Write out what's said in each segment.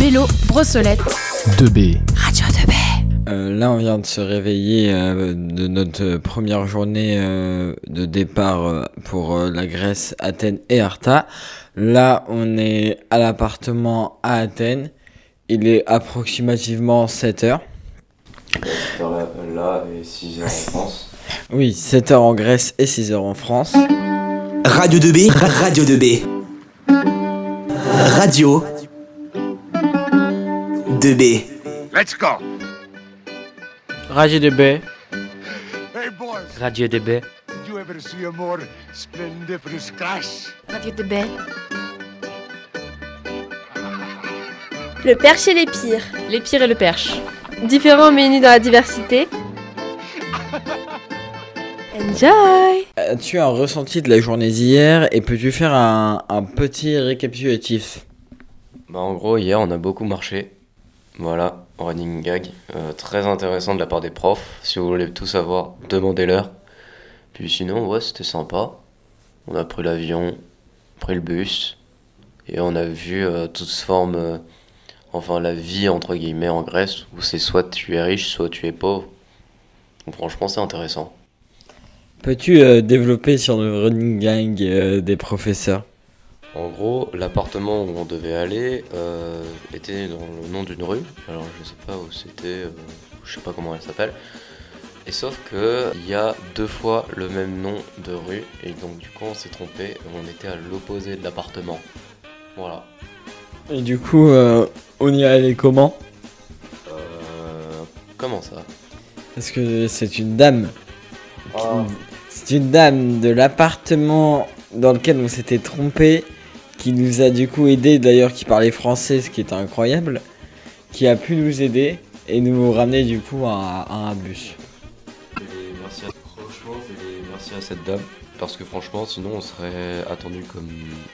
Bélo, Brossolette. 2B. Radio 2B. Euh, là, on vient de se réveiller euh, de notre première journée euh, de départ euh, pour euh, la Grèce, Athènes et Arta. Là, on est à l'appartement à Athènes. Il est approximativement 7 heures. Là, là et 6 heures en France. Oui, 7 heures en Grèce et 6 heures en France. Radio 2B, Radio 2B. Radio 2B. Let's go. Radio DB. Hey boys, Radio DB. did you ever see a more splendiferous crash? Radio 2B. Le perche et les pires. Les pires et le perche. Différents menus dans la diversité. Enjoy As-tu un ressenti de la journée d'hier et peux-tu faire un, un petit récapitulatif? Bah, en gros, hier, on a beaucoup marché. Voilà, running gag. Euh, très intéressant de la part des profs. Si vous voulez tout savoir, demandez-leur. Puis sinon, ouais, c'était sympa. On a pris l'avion, pris le bus. Et on a vu euh, toutes formes. euh, enfin, la vie, entre guillemets, en Grèce, où c'est soit tu es riche, soit tu es pauvre. Donc, franchement, c'est intéressant. Peux-tu euh, développer sur le running gang euh, des professeurs? En gros, l'appartement où on devait aller euh, était dans le nom d'une rue. Alors je sais pas où c'était, euh, je sais pas comment elle s'appelle. Et sauf que il y a deux fois le même nom de rue et donc du coup on s'est trompé. On était à l'opposé de l'appartement. Voilà. Et du coup, on y est allé comment? Euh, comment ça? Parce que c'est une dame. Ah. Une dame de l'appartement dans lequel on s'était trompé, qui nous a du coup aidé, d'ailleurs qui parlait français, ce qui était incroyable, qui a pu nous aider et nous ramener du coup à, à un bus. Et merci à, franchement, et merci à cette dame. Parce que franchement, sinon on serait attendu comme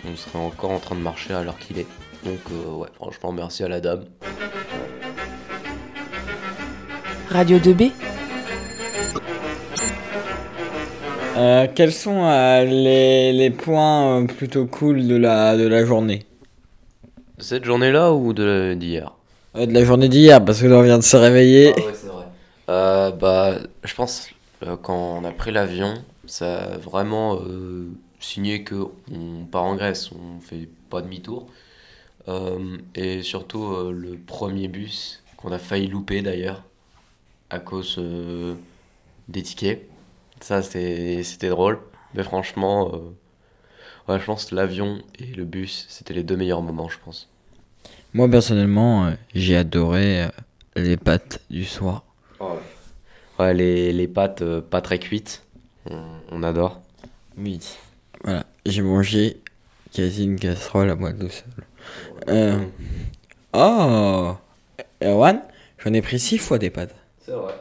on serait encore en train de marcher à l'heure qu'il est. Donc euh, ouais, franchement, merci à la dame. Radio 2B. Euh, quels sont euh, les, les points euh, plutôt cool de la, de la journée? De cette journée-là ou de d'hier? De la journée d'hier, parce que là on vient de se réveiller. Ah ouais, c'est vrai. Bah, je pense quand on a pris l'avion, ça a vraiment signé que on part en Grèce, on fait pas demi-tour. Et surtout le premier bus qu'on a failli louper d'ailleurs à cause des tickets. Ça, c'était drôle. Mais franchement, euh, ouais, je pense que l'avion et le bus, c'était les deux meilleurs moments, je pense. Moi personnellement, euh, j'ai adoré euh, les pâtes du soir. Ouais, les, les pâtes pas très cuites, on, on adore. Oui. Voilà, j'ai mangé quasi une casserole à moi tout seul. Euh... Oh Erwan, j'en ai pris six fois des pâtes. C'est vrai.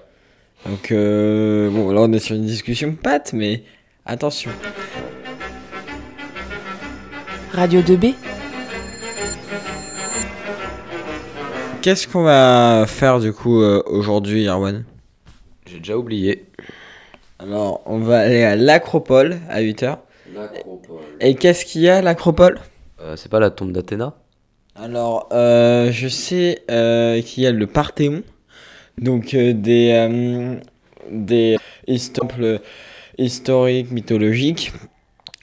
Donc, euh... bon, là on est sur une discussion pâtes, mais attention. Radio 2B. Qu'est-ce qu'on va faire du coup euh, aujourd'hui, Erwan? J'ai déjà oublié. Alors, on va aller à l'Acropole à 8h. L'acropole. Et qu'est-ce qu'il y a à l'Acropole? Euh, c'est pas la tombe d'Athéna? Alors, euh, je sais euh, qu'il y a le Parthéon, donc euh, des, euh, des temples historiques, mythologiques.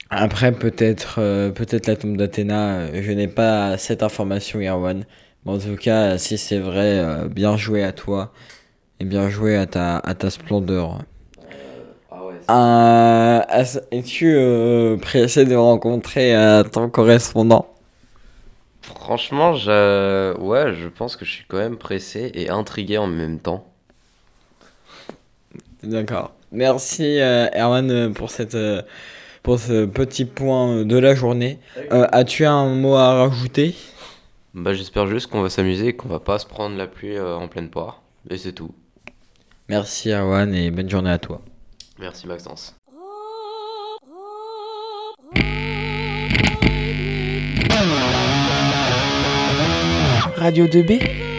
Après, peut-être euh, peut-être la tombe d'Athéna, je n'ai pas cette information, Erwan. Mais en tout cas, si c'est vrai, euh, bien joué à toi et bien joué à ta, à ta splendeur. Ah ouais. As- Es-tu euh, pressé de rencontrer ton correspondant? Franchement, je... ouais, je pense que je suis quand même pressé et intrigué en même temps. D'accord. Merci euh, Erwan euh, pour cette euh, pour ce petit point de la journée. Euh, As-tu un mot à rajouter? Bah, j'espère juste qu'on va s'amuser et qu'on va pas se prendre la pluie en pleine poire. Et c'est tout. Merci Erwan et bonne journée à toi. Merci Maxence. Radio 2B.